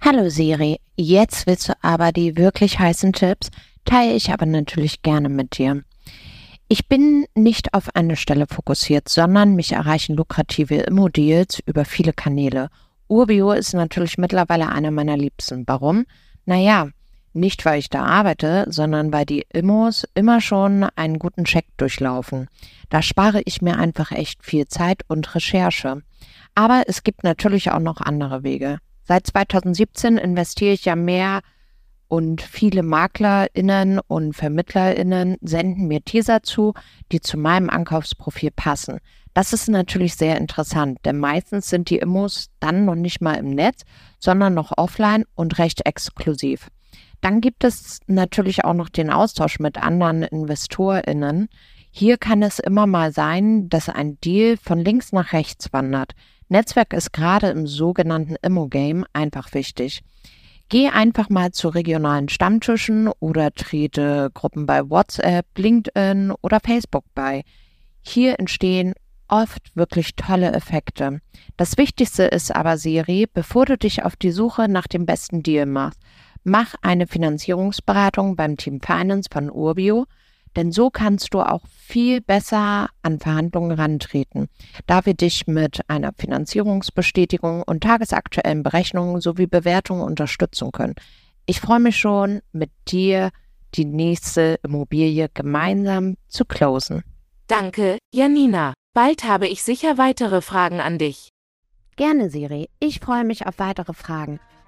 Hallo Siri, jetzt willst du aber die wirklich heißen Tipps, teile ich aber natürlich gerne mit dir. Ich bin nicht auf eine Stelle fokussiert, sondern mich erreichen lukrative Immo-Deals über viele Kanäle. Urbio ist natürlich mittlerweile einer meiner Liebsten. Warum? Naja, nicht weil ich da arbeite, sondern weil die Immos immer schon einen guten Check durchlaufen. Da spare ich mir einfach echt viel Zeit und Recherche. Aber es gibt natürlich auch noch andere Wege. Seit 2017 investiere ich ja mehr und viele MaklerInnen und VermittlerInnen senden mir Teaser zu, die zu meinem Ankaufsprofil passen. Das ist natürlich sehr interessant, denn meistens sind die Immos dann noch nicht mal im Netz, sondern noch offline und recht exklusiv. Dann gibt es natürlich auch noch den Austausch mit anderen InvestorInnen. Hier kann es immer mal sein, dass ein Deal von links nach rechts wandert. Netzwerk ist gerade im sogenannten Immo-Game einfach wichtig. Geh einfach mal zu regionalen Stammtischen oder trete Gruppen bei WhatsApp, LinkedIn oder Facebook bei. Hier entstehen oft wirklich tolle Effekte. Das Wichtigste ist aber, Siri, bevor du dich auf die Suche nach dem besten Deal machst, mach eine Finanzierungsberatung beim Team Finance von Urbio denn so kannst du auch viel besser an Verhandlungen rantreten, da wir dich mit einer Finanzierungsbestätigung und tagesaktuellen Berechnungen sowie Bewertungen unterstützen können. Ich freue mich schon, mit dir die nächste Immobilie gemeinsam zu closen. Danke, Janina. Bald habe ich sicher weitere Fragen an dich. Gerne, Siri. Ich freue mich auf weitere Fragen.